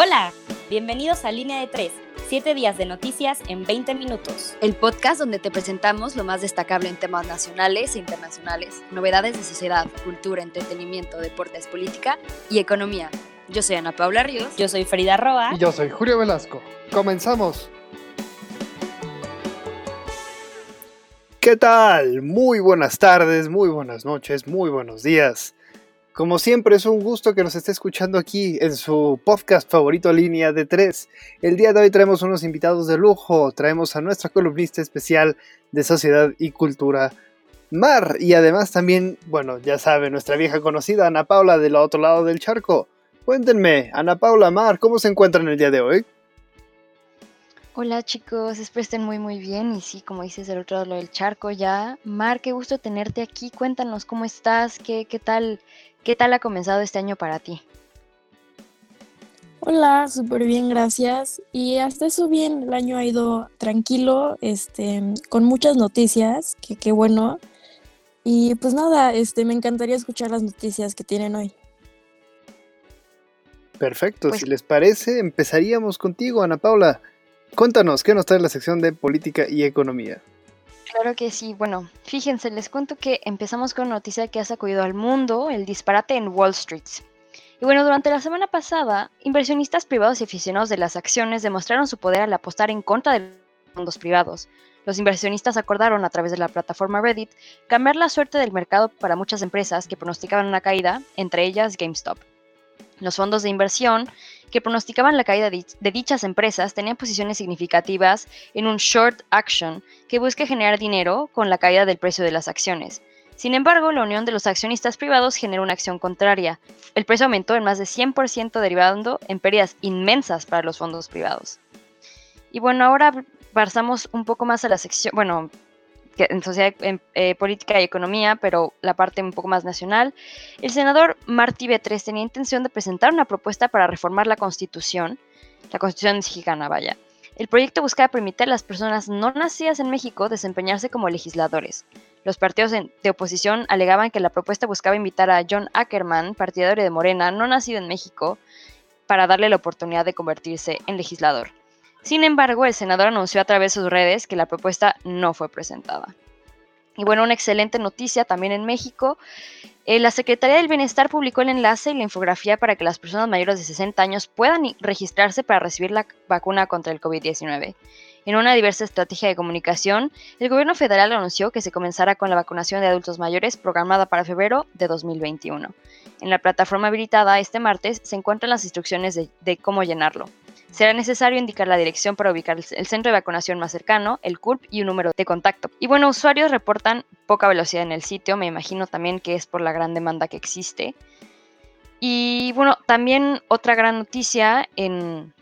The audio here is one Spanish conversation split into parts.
Hola, bienvenidos a Línea de 3, 7 días de noticias en 20 minutos. El podcast donde te presentamos lo más destacable en temas nacionales e internacionales, novedades de sociedad, cultura, entretenimiento, deportes, política y economía. Yo soy Ana Paula Ríos. Yo soy Frida Roa. Y yo soy Julio Velasco. Comenzamos. ¿Qué tal? Muy buenas tardes, muy buenas noches, muy buenos días. Como siempre es un gusto que nos esté escuchando aquí en su podcast favorito Línea de Tres. El día de hoy traemos unos invitados de lujo, traemos a nuestra columnista especial de Sociedad y Cultura, Mar, y además también, bueno, ya sabe, nuestra vieja conocida Ana Paula del otro lado del charco. Cuéntenme, Ana Paula, Mar, ¿cómo se encuentran el día de hoy? Hola chicos, espero estén muy muy bien y sí, como dices del otro lado del charco ya. Mar, qué gusto tenerte aquí, cuéntanos cómo estás, qué, qué tal ¿Qué tal ha comenzado este año para ti? Hola, súper bien, gracias. Y hasta eso bien, el año ha ido tranquilo, este, con muchas noticias, que qué bueno. Y pues nada, este, me encantaría escuchar las noticias que tienen hoy. Perfecto, pues si les parece, empezaríamos contigo, Ana Paula. Cuéntanos, ¿qué nos trae la sección de política y economía? Claro que sí. Bueno, fíjense, les cuento que empezamos con noticia que ha sacudido al mundo, el disparate en Wall Street. Y bueno, durante la semana pasada, inversionistas privados y aficionados de las acciones demostraron su poder al apostar en contra de los fondos privados. Los inversionistas acordaron a través de la plataforma Reddit cambiar la suerte del mercado para muchas empresas que pronosticaban una caída, entre ellas GameStop. Los fondos de inversión que pronosticaban la caída de dichas empresas tenían posiciones significativas en un short action que busca generar dinero con la caída del precio de las acciones. Sin embargo, la unión de los accionistas privados generó una acción contraria. El precio aumentó en más de 100% derivando en pérdidas inmensas para los fondos privados. Y bueno, ahora pasamos un poco más a la sección, bueno, en sociedad, en, eh, política y economía, pero la parte un poco más nacional, el senador Martí B3 tenía intención de presentar una propuesta para reformar la constitución, la constitución mexicana, vaya. El proyecto buscaba permitir a las personas no nacidas en México desempeñarse como legisladores. Los partidos de oposición alegaban que la propuesta buscaba invitar a John Ackerman, partidario de Morena, no nacido en México, para darle la oportunidad de convertirse en legislador. Sin embargo, el senador anunció a través de sus redes que la propuesta no fue presentada. Y bueno, una excelente noticia también en México. Eh, la Secretaría del Bienestar publicó el enlace y la infografía para que las personas mayores de 60 años puedan registrarse para recibir la vacuna contra el COVID-19. En una diversa estrategia de comunicación, el gobierno federal anunció que se comenzará con la vacunación de adultos mayores programada para febrero de 2021. En la plataforma habilitada este martes se encuentran las instrucciones de cómo llenarlo. Será necesario indicar la dirección para ubicar el centro de vacunación más cercano, el CURP y un número de contacto. Y bueno, usuarios reportan poca velocidad en el sitio, me imagino también que es por la gran demanda que existe. Y bueno, también otra gran noticia en,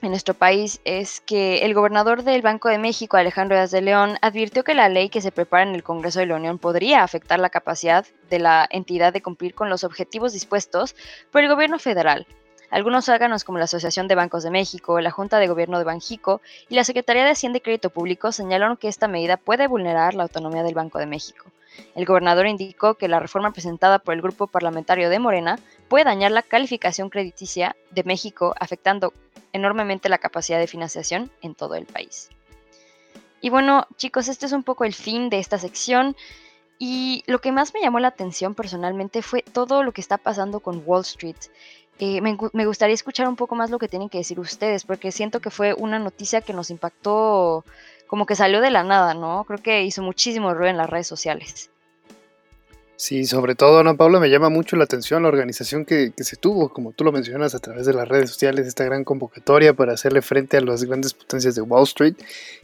nuestro país es que el gobernador del Banco de México, Alejandro Díaz de León, advirtió que la ley que se prepara en el Congreso de la Unión podría afectar la capacidad de la entidad de cumplir con los objetivos dispuestos por el gobierno federal. Algunos órganos como la Asociación de Bancos de México, la Junta de Gobierno de Banjico y la Secretaría de Hacienda y Crédito Público señalaron que esta medida puede vulnerar la autonomía del Banco de México. El gobernador indicó que la reforma presentada por el grupo parlamentario de Morena puede dañar la calificación crediticia de México, afectando enormemente la capacidad de financiación en todo el país. Y bueno, chicos, este es un poco el fin de esta sección. Y lo que más me llamó la atención personalmente fue todo lo que está pasando con Wall Street. Eh, me, gustaría escuchar un poco más lo que tienen que decir ustedes, porque siento que fue una noticia que nos impactó como que salió de la nada, ¿no? Creo que hizo muchísimo ruido en las redes sociales. Sí, sobre todo, Ana Paula, me llama mucho la atención la organización que, que, se tuvo, como tú lo mencionas, a través de las redes sociales, esta gran convocatoria para hacerle frente a las grandes potencias de Wall Street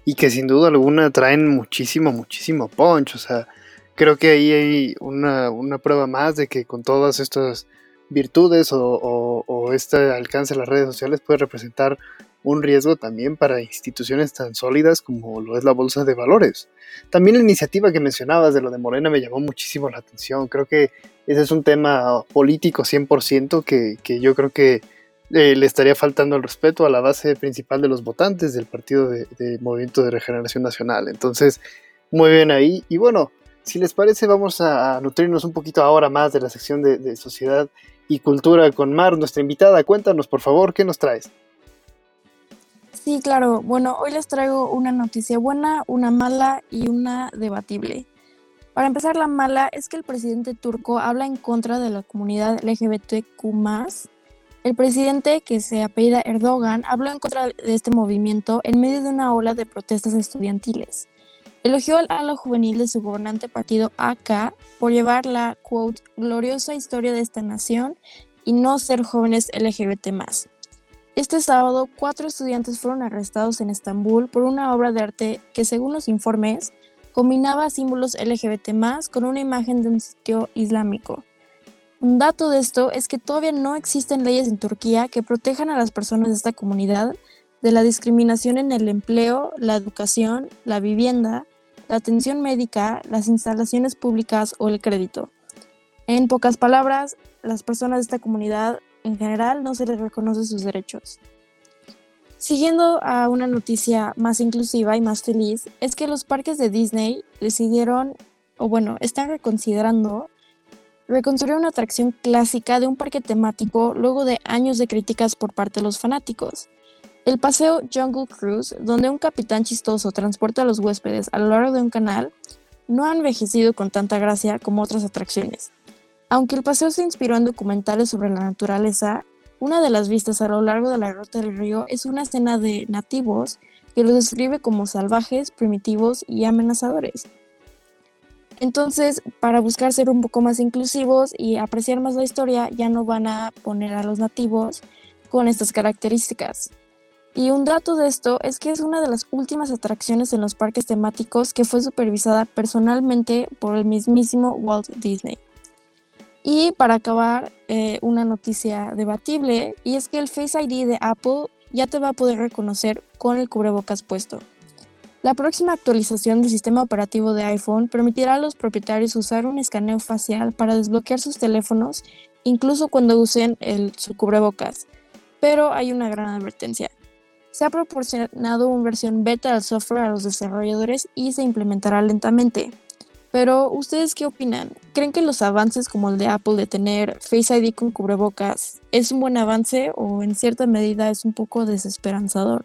y que sin duda alguna traen muchísimo, muchísimo punch. O sea, creo que ahí hay una, una prueba más de que con todas estas virtudes o, este alcance de las redes sociales puede representar un riesgo también para instituciones tan sólidas como lo es la bolsa de valores. También la iniciativa que mencionabas de lo de Morena me llamó muchísimo la atención. Creo que ese es un tema político 100% que, yo creo que eh, le estaría faltando el respeto a la base principal de los votantes del Partido de, Movimiento de Regeneración Nacional. Entonces, muy bien ahí. Y bueno, si les parece, vamos a nutrirnos un poquito ahora más de la sección de sociedad y cultura con Mar, nuestra invitada. Cuéntanos, por favor, ¿qué nos traes? Sí, claro. Bueno, hoy les traigo una noticia buena, una mala y una debatible. Para empezar, la mala es que el presidente turco habla en contra de la comunidad LGBTQ. El presidente, que se apellida Erdogan, habló en contra de este movimiento en medio de una ola de protestas estudiantiles. Elogió al ala juvenil de su gobernante partido AK por llevar la, quote, gloriosa historia de esta nación y no ser jóvenes LGBT Este sábado, cuatro estudiantes fueron arrestados en Estambul por una obra de arte que, según los informes, combinaba símbolos LGBT con una imagen de un sitio islámico. Un dato de esto es que todavía no existen leyes en Turquía que protejan a las personas de esta comunidad de la discriminación en el empleo, la educación, la vivienda, la atención médica, las instalaciones públicas o el crédito. En pocas palabras, las personas de esta comunidad en general no se les reconoce sus derechos. Siguiendo a una noticia más inclusiva y más feliz, es que los parques de Disney decidieron, o bueno, están reconsiderando reconstruir una atracción clásica de un parque temático luego de años de críticas por parte de los fanáticos. El paseo Jungle Cruise, donde un capitán chistoso transporta a los huéspedes a lo largo de un canal, no ha envejecido con tanta gracia como otras atracciones. Aunque el paseo se inspiró en documentales sobre la naturaleza, una de las vistas a lo largo de la ruta del río es una escena de nativos que los describe como salvajes, primitivos y amenazadores. Entonces, para buscar ser un poco más inclusivos y apreciar más la historia, ya no van a poner a los nativos con estas características. Y un dato de esto es que es una de las últimas atracciones en los parques temáticos que fue supervisada personalmente por el mismísimo Walt Disney. Y para acabar, eh, una noticia debatible, y es que el Face ID de Apple ya te va a poder reconocer con el cubrebocas puesto. La próxima actualización del sistema operativo de iPhone permitirá a los propietarios usar un escaneo facial para desbloquear sus teléfonos, incluso cuando usen el, su cubrebocas. Pero hay una gran advertencia. Se ha proporcionado una versión beta del software a los desarrolladores y se implementará lentamente. Pero, ¿ustedes qué opinan? ¿Creen que los avances como el de Apple de tener Face ID con cubrebocas es un buen avance o en cierta medida es un poco desesperanzador?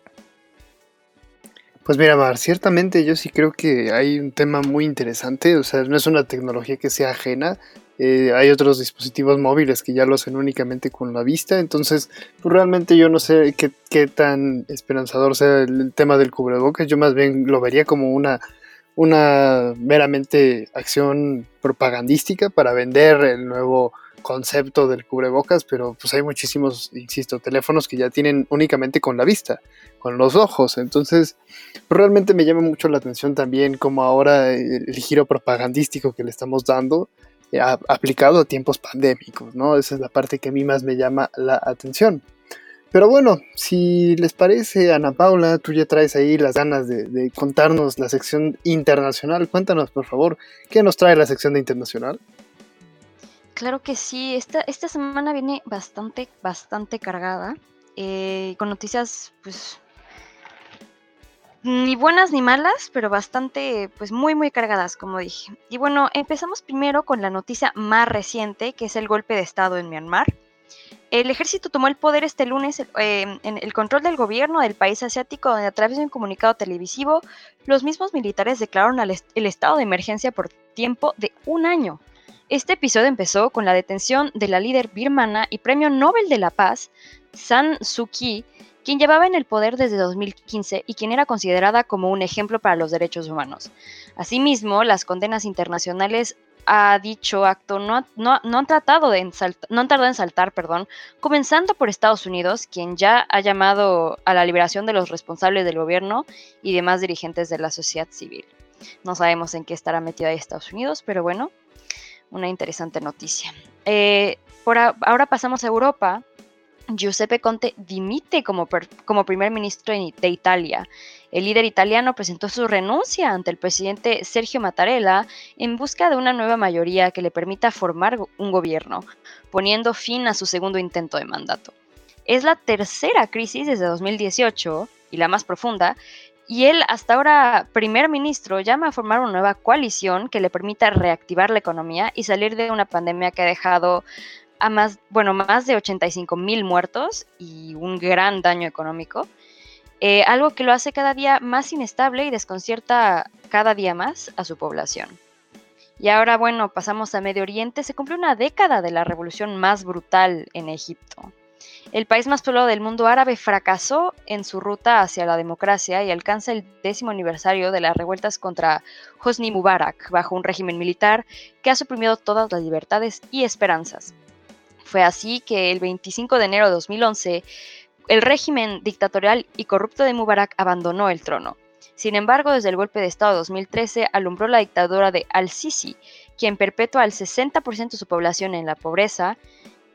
Pues mira, Mar, ciertamente yo sí creo que hay un tema muy interesante, o sea, no es una tecnología que sea ajena, eh, hay otros dispositivos móviles que ya lo hacen únicamente con la vista, entonces pues realmente yo no sé qué, qué tan esperanzador sea el tema del cubrebocas, yo más bien lo vería como una una meramente acción propagandística para vender el nuevo concepto del cubrebocas, pero pues hay muchísimos, insisto, teléfonos que ya tienen únicamente con la vista, con los ojos. Entonces, realmente me llama mucho la atención también como ahora el, giro propagandístico que le estamos dando eh, aplicado a tiempos pandémicos, ¿no? Esa es la parte que a mí más me llama la atención. Pero bueno, si les parece, Ana Paula, tú ya traes ahí las ganas de, contarnos la sección internacional. Cuéntanos, por favor, ¿qué nos trae la sección de internacional? Claro que sí, esta, esta semana viene bastante, bastante cargada, eh, con noticias, pues, ni buenas ni malas, pero bastante, pues, muy, muy cargadas, como dije. Y bueno, empezamos primero con la noticia más reciente, que es el golpe de Estado en Myanmar. El ejército tomó el poder este lunes eh, en el control del gobierno del país asiático, donde a través de un comunicado televisivo, los mismos militares declararon el estado de emergencia por tiempo de un año. Este episodio empezó con la detención de la líder birmana y premio Nobel de la Paz, San Suu Kyi, quien llevaba en el poder desde 2015 y quien era considerada como un ejemplo para los derechos humanos. Asimismo, las condenas internacionales a dicho acto no, no, han tratado de no han tardado en saltar, perdón, comenzando por Estados Unidos, quien ya ha llamado a la liberación de los responsables del gobierno y demás dirigentes de la sociedad civil. No sabemos en qué estará metido ahí Estados Unidos, pero bueno, una interesante noticia. Eh, ahora pasamos a Europa, Giuseppe Conte dimite como, como primer ministro de Italia. El líder italiano presentó su renuncia ante el presidente Sergio Mattarella en busca de una nueva mayoría que le permita formar un gobierno, poniendo fin a su segundo intento de mandato. Es la tercera crisis desde 2018 y la más profunda, y él, hasta ahora primer ministro, llama a formar una nueva coalición que le permita reactivar la economía y salir de una pandemia que ha dejado a más, bueno, más de 85 mil muertos y un gran daño económico. Eh, algo que lo hace cada día más inestable y desconcierta cada día más a su población. Y ahora, bueno, pasamos a Medio Oriente. Se cumple una década de la revolución más brutal en Egipto. El país más poblado del mundo árabe fracasó en su ruta hacia la democracia y alcanza el décimo aniversario de las revueltas contra Hosni Mubarak bajo un régimen militar que ha suprimido todas las libertades y esperanzas. Fue así que el 25 de enero de 2011 el régimen dictatorial y corrupto de Mubarak abandonó el trono. Sin embargo, desde el golpe de Estado de 2013 alumbró la dictadura de Al-Sisi, quien perpetúa al 60% de su población en la pobreza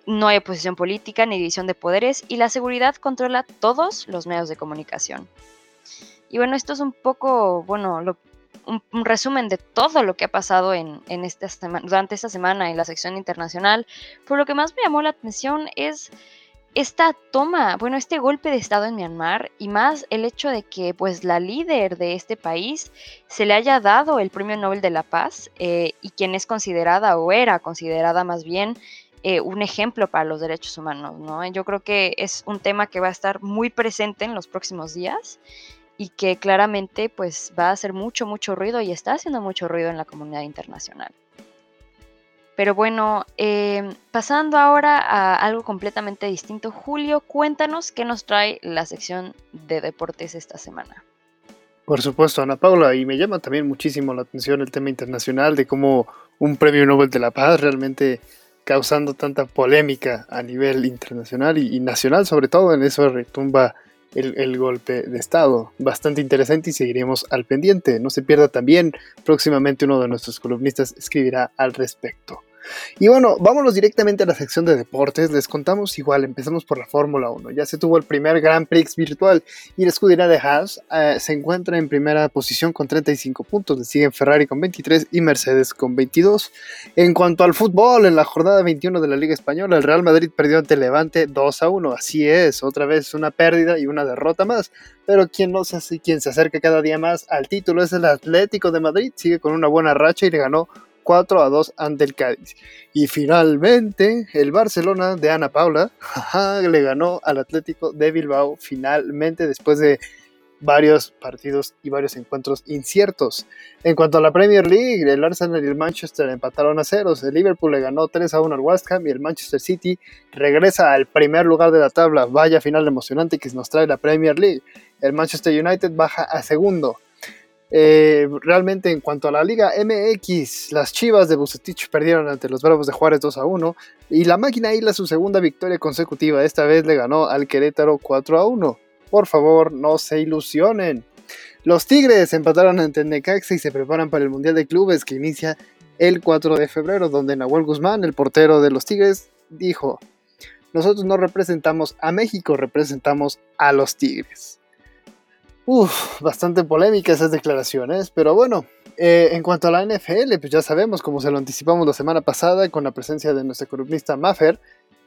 no hay oposición política ni división de poderes y la seguridad controla todos los medios de comunicación. Y bueno, esto es un poco, bueno, un, resumen de todo lo que ha pasado en, esta durante esta semana en la sección internacional. Por lo que más me llamó la atención es esta toma, bueno, este golpe de Estado en Myanmar y más el hecho de que pues la líder de este país se le haya dado el Premio Nobel de la Paz eh, y quien es considerada o era considerada más bien eh, un ejemplo para los derechos humanos, ¿no? Yo creo que es un tema que va a estar muy presente en los próximos días y que claramente pues va a hacer mucho, mucho ruido y está haciendo mucho ruido en la comunidad internacional. Pero bueno, em, pasando ahora a algo completamente distinto, Julio, cuéntanos qué nos trae la sección de deportes esta semana. Por supuesto, Ana Paula, y me llama también muchísimo la atención el tema internacional de cómo un premio Nobel de la Paz realmente causando tanta polémica a nivel internacional y, nacional, sobre todo en eso retumba el, golpe de Estado. Bastante interesante y seguiremos al pendiente. No se pierda también, próximamente uno de nuestros columnistas escribirá al respecto. Y bueno, vámonos directamente a la sección de deportes. Les contamos igual, empezamos por la Fórmula 1. Ya se tuvo el primer Grand Prix virtual y la escudería de Haas eh, se encuentra en primera posición con 35 puntos. Le siguen Ferrari con 23 y Mercedes con 22. En cuanto al fútbol, en la jornada 21 de la Liga Española, el Real Madrid perdió ante Levante 2 a 1. Así es, otra vez una pérdida y una derrota más. Pero quien no se, quien se acerca cada día más al título es el Atlético de Madrid. Sigue con una buena racha y le ganó 4 a 2 ante el Cádiz. Y finalmente, el Barcelona de Ana Paula le ganó al Atlético de Bilbao finalmente después de varios partidos y varios encuentros inciertos. En cuanto a la Premier League, el Arsenal y el Manchester empataron a ceros, el Liverpool le ganó 3 a 1 al West Ham y el Manchester City regresa al primer lugar de la tabla. Vaya final emocionante que nos trae la Premier League. El Manchester United baja a segundo. Eh, realmente en cuanto a la Liga MX, las Chivas de Bucetich perdieron ante los Bravos de Juárez 2 a 1 y la máquina Isla su segunda victoria consecutiva, esta vez le ganó al Querétaro 4 a 1. Por favor, no se ilusionen. Los Tigres empataron ante Necaxa y se preparan para el Mundial de Clubes que inicia el 4 de febrero, donde Nahuel Guzmán, el portero de los Tigres, dijo, nosotros no representamos a México, representamos a los Tigres. Uf, bastante polémica esas declaraciones, pero bueno, eh, en cuanto a la NFL, pues ya sabemos, como se lo anticipamos la semana pasada con la presencia de nuestra columnista Maffer,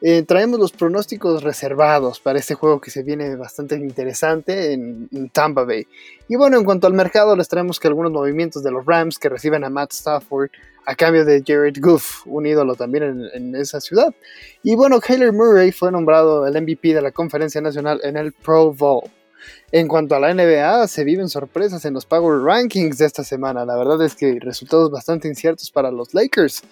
eh, traemos los pronósticos reservados para este juego que se viene bastante interesante en, Tampa Bay. Y bueno, en cuanto al mercado, les traemos que algunos movimientos de los Rams que reciben a Matt Stafford a cambio de Jared Goff, un ídolo también en, en esa ciudad. Y bueno, Kyler Murray fue nombrado el MVP de la conferencia nacional en el Pro Bowl. En cuanto a la NBA, se viven sorpresas en los Power Rankings de esta semana. La verdad es que resultados bastante inciertos para los Lakers,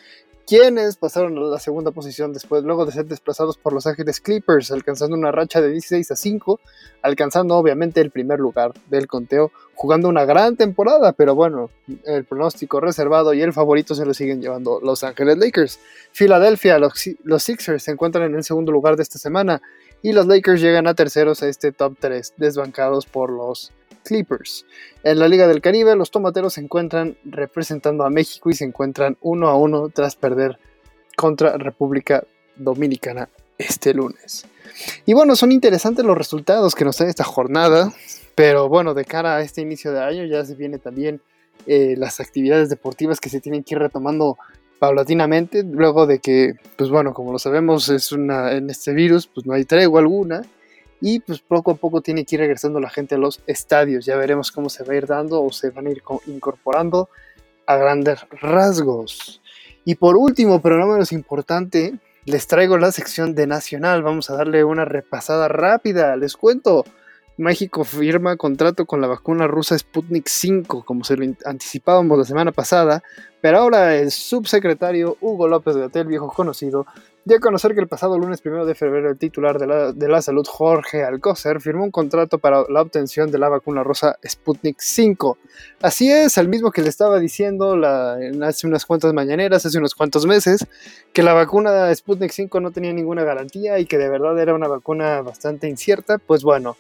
quienes pasaron a la segunda posición después, luego de ser desplazados por los Ángeles Clippers, alcanzando una racha de 16 a 5, alcanzando obviamente el primer lugar del conteo, jugando una gran temporada, pero bueno, el pronóstico reservado y el favorito se lo siguen llevando Los Ángeles Lakers. Filadelfia, los, los Sixers se encuentran en el segundo lugar de esta semana y los Lakers llegan a terceros a este top 3, desbancados por los Clippers. En la Liga del Caribe, los tomateros se encuentran representando a México y se encuentran uno a uno tras perder contra República Dominicana este lunes. Y bueno, son interesantes los resultados que nos da esta jornada, pero bueno, de cara a este inicio de año ya se vienen también eh, las actividades deportivas que se tienen que ir retomando paulatinamente, luego de que, pues bueno, como lo sabemos, es una, en este virus, pues no hay tregua alguna, y pues poco a poco tiene que ir regresando la gente a los estadios, ya veremos cómo se va a ir dando o se van a ir incorporando a grandes rasgos. Y por último, pero no menos importante, les traigo la sección de Nacional. Vamos a darle una repasada rápida. Les cuento. México firma contrato con la vacuna rusa Sputnik 5, como se lo anticipábamos la semana pasada, pero ahora el subsecretario Hugo López de viejo conocido, dio a conocer que el pasado lunes 1 de febrero el titular de la, de la salud Jorge Alcocer firmó un contrato para la obtención de la vacuna rusa Sputnik 5. Así es, al mismo que le estaba diciendo hace unas cuantas mañaneras, hace unos cuantos meses, que la vacuna Sputnik 5 no tenía ninguna garantía y que de verdad era una vacuna bastante incierta, pues bueno,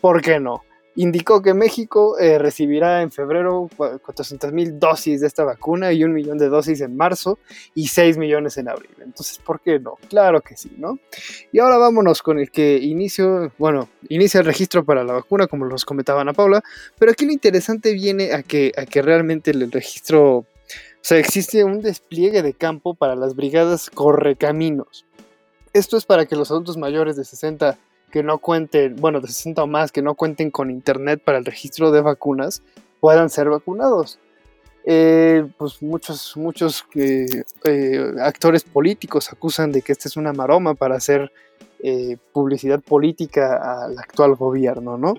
¿por qué no? Indicó que México eh, recibirá en febrero 400 mil dosis de esta vacuna y un millón de dosis en marzo y 6 millones en abril. Entonces, ¿por qué no? Claro que sí, ¿no? Y ahora vámonos con el que inicio, bueno, inicia el registro para la vacuna, como los comentaba Ana Paula, pero aquí lo interesante viene a que, a que realmente el registro, o sea, existe un despliegue de campo para las brigadas correcaminos. Esto es para que los adultos mayores de 60 que no cuenten, bueno, de 60 o más, que no cuenten con internet para el registro de vacunas, puedan ser vacunados. Eh, pues muchos, muchos eh, eh, actores políticos acusan de que esta es una maroma para hacer publicidad política al actual gobierno, ¿no?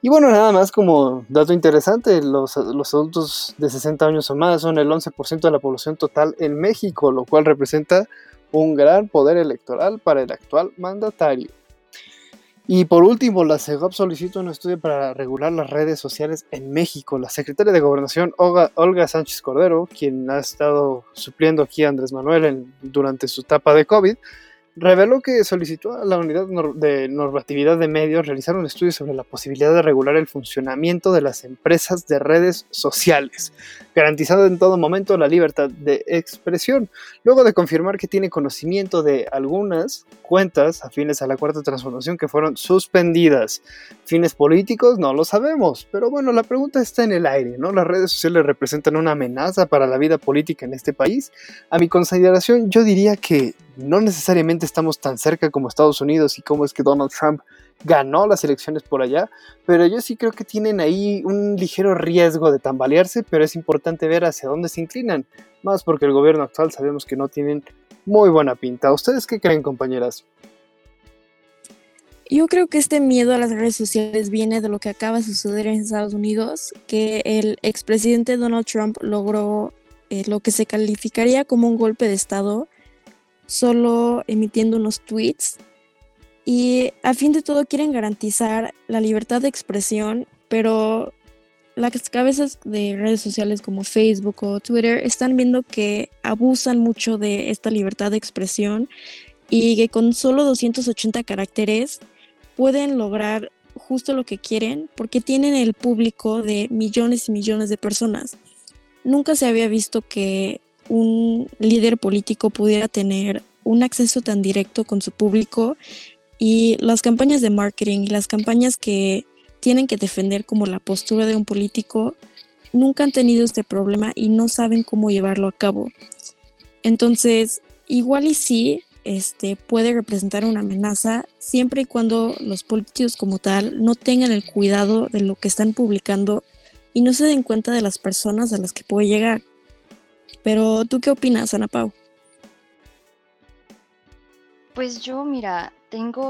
Y bueno, nada más como dato interesante, los, los adultos de 60 años o más son el 11% de la población total en México, lo cual representa un gran poder electoral para el actual mandatario. Y por último, la CEGOP solicitó un estudio para regular las redes sociales en México. La secretaria de Gobernación, Olga, Sánchez Cordero, quien ha estado supliendo aquí a Andrés Manuel durante su etapa de COVID, reveló que solicitó a la Unidad de Normatividad de Medios realizar un estudio sobre la posibilidad de regular el funcionamiento de las empresas de redes sociales, garantizando en todo momento la libertad de expresión, luego de confirmar que tiene conocimiento de algunas cuentas afines a la cuarta transformación que fueron suspendidas. Fines políticos no lo sabemos, pero bueno, la pregunta está en el aire, ¿no? Las redes sociales representan una amenaza para la vida política en este país. A mi consideración, yo diría que no necesariamente estamos tan cerca como Estados Unidos y cómo es que Donald Trump ganó las elecciones por allá, pero yo sí creo que tienen ahí un ligero riesgo de tambalearse, pero es importante ver hacia dónde se inclinan, más porque el gobierno actual sabemos que no tienen muy buena pinta. ¿Ustedes qué creen, compañeras? Yo creo que este miedo a las redes sociales viene de lo que acaba de suceder en Estados Unidos, que el expresidente Donald Trump logró eh, lo que se calificaría como un golpe de Estado solo emitiendo unos tweets y a fin de todo quieren garantizar la libertad de expresión, pero las cabezas de redes sociales como Facebook o Twitter están viendo que abusan mucho de esta libertad de expresión y que con solo 280 caracteres pueden lograr justo lo que quieren porque tienen el público de millones y millones de personas. Nunca se había visto que un líder político pudiera tener un acceso tan directo con su público y las campañas de marketing y las campañas que tienen que defender como la postura de un político nunca han tenido este problema y no saben cómo llevarlo a cabo. Entonces, igual y sí, este, puede representar una amenaza siempre y cuando los políticos como tal no tengan el cuidado de lo que están publicando y no se den cuenta de las personas a las que puede llegar. Pero, ¿tú qué opinas, Ana Pau? Pues yo, mira, tengo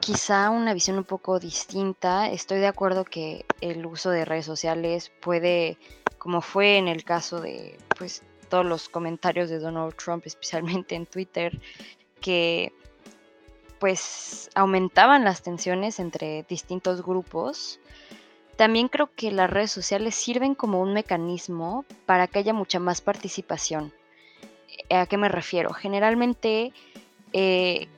quizá una visión un poco distinta. Estoy de acuerdo que el uso de redes sociales puede, como fue en el caso de pues todos los comentarios de Donald Trump, especialmente en Twitter, que pues aumentaban las tensiones entre distintos grupos. También creo que las redes sociales sirven como un mecanismo para que haya mucha más participación. ¿A qué me refiero? Generalmente eh,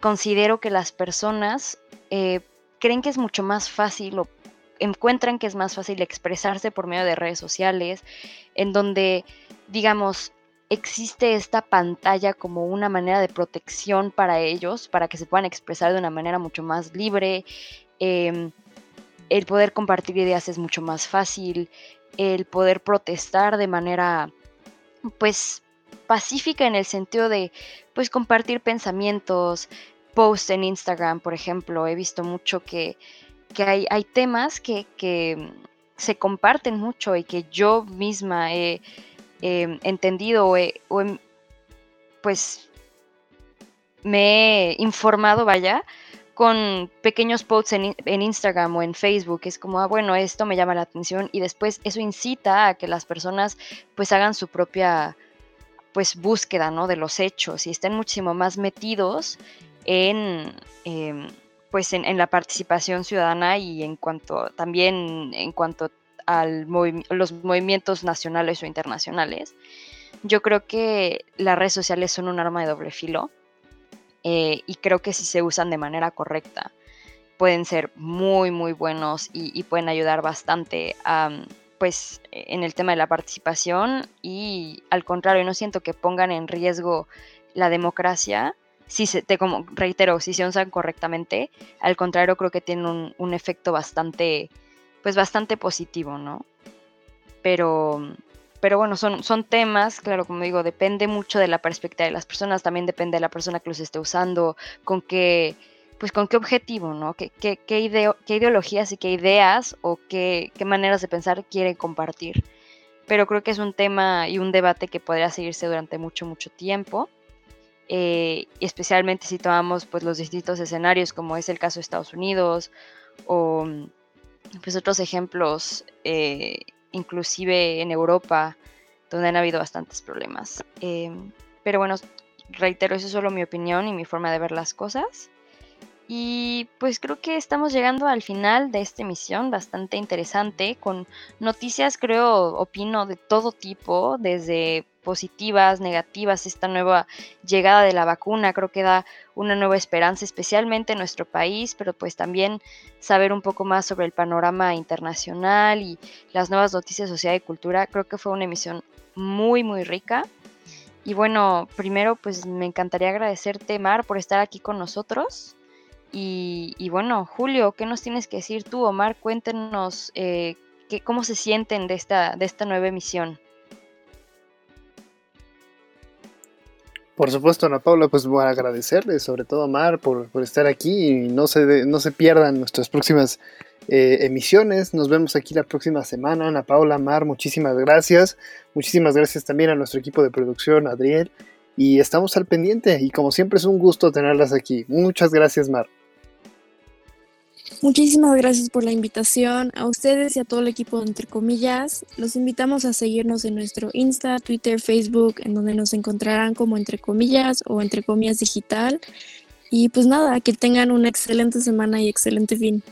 considero que las personas eh, creen que es mucho más fácil o encuentran que es más fácil expresarse por medio de redes sociales, en donde, digamos, existe esta pantalla como una manera de protección para ellos, para que se puedan expresar de una manera mucho más libre. Em, el poder compartir ideas es mucho más fácil, el poder protestar de manera, pues, pacífica en el sentido de, pues, compartir pensamientos, posts en Instagram, por ejemplo, he visto mucho que, hay, hay, temas que, se comparten mucho y que yo misma he entendido o, pues me he informado, vaya, con pequeños posts en, en, Instagram o en Facebook. Es como, ah, bueno, esto me llama la atención y después eso incita a que las personas pues hagan su propia pues búsqueda, ¿no? De los hechos y estén muchísimo más metidos en... Em, pues en, la participación ciudadana y en cuanto también en cuanto a los movimientos nacionales o internacionales. Yo creo que las redes sociales son un arma de doble filo eh, y creo que si se usan de manera correcta pueden ser muy muy buenos y, pueden ayudar bastante pues en el tema de la participación y al contrario no siento que pongan en riesgo la democracia si se te como reitero si se usan correctamente al contrario creo que tienen un, un efecto bastante pues bastante positivo no pero pero bueno, son, son temas, claro, como digo, depende mucho de la perspectiva de las personas, también depende de la persona que los esté usando, con qué, pues con qué objetivo, ¿no? ¿Qué, qué, qué, ideologías y qué ideas o qué, maneras de pensar quiere compartir? Pero creo que es un tema y un debate que podría seguirse durante mucho, mucho tiempo. Eh, especialmente si tomamos pues los distintos escenarios como es el caso de Estados Unidos o pues otros ejemplos eh, inclusive en Europa, donde han habido bastantes problemas. Em, pero bueno, reitero, eso es solo mi opinión y mi forma de ver las cosas. Y pues creo que estamos llegando al final de esta emisión bastante interesante, con noticias, creo, opino, de todo tipo, desde positivas, negativas, esta nueva llegada de la vacuna creo que da una nueva esperanza, especialmente en nuestro país, pero pues también saber un poco más sobre el panorama internacional y las nuevas noticias de sociedad y cultura, creo que fue una emisión muy, muy rica. Y bueno, primero pues me encantaría agradecerte, Mar, por estar aquí con nosotros. Y, bueno, Julio, ¿qué nos tienes que decir tú, Omar? Cuéntenos eh, cómo se sienten de esta, de esta nueva emisión. Por supuesto, Ana Paula, pues voy a agradecerle, sobre todo a Mar, por, estar aquí y no se, no se pierdan nuestras próximas eh, emisiones. Nos vemos aquí la próxima semana. Ana Paula, Mar, muchísimas gracias. Muchísimas gracias también a nuestro equipo de producción, Adriel. Y estamos al pendiente y como siempre es un gusto tenerlas aquí. Muchas gracias, Mar. Muchísimas gracias por la invitación a ustedes y a todo el equipo de Entre Comillas. Los invitamos a seguirnos en nuestro Insta, Twitter, Facebook, en donde nos encontrarán como Entre Comillas o Entre Comillas Digital. Y pues nada, que tengan una excelente semana y excelente fin.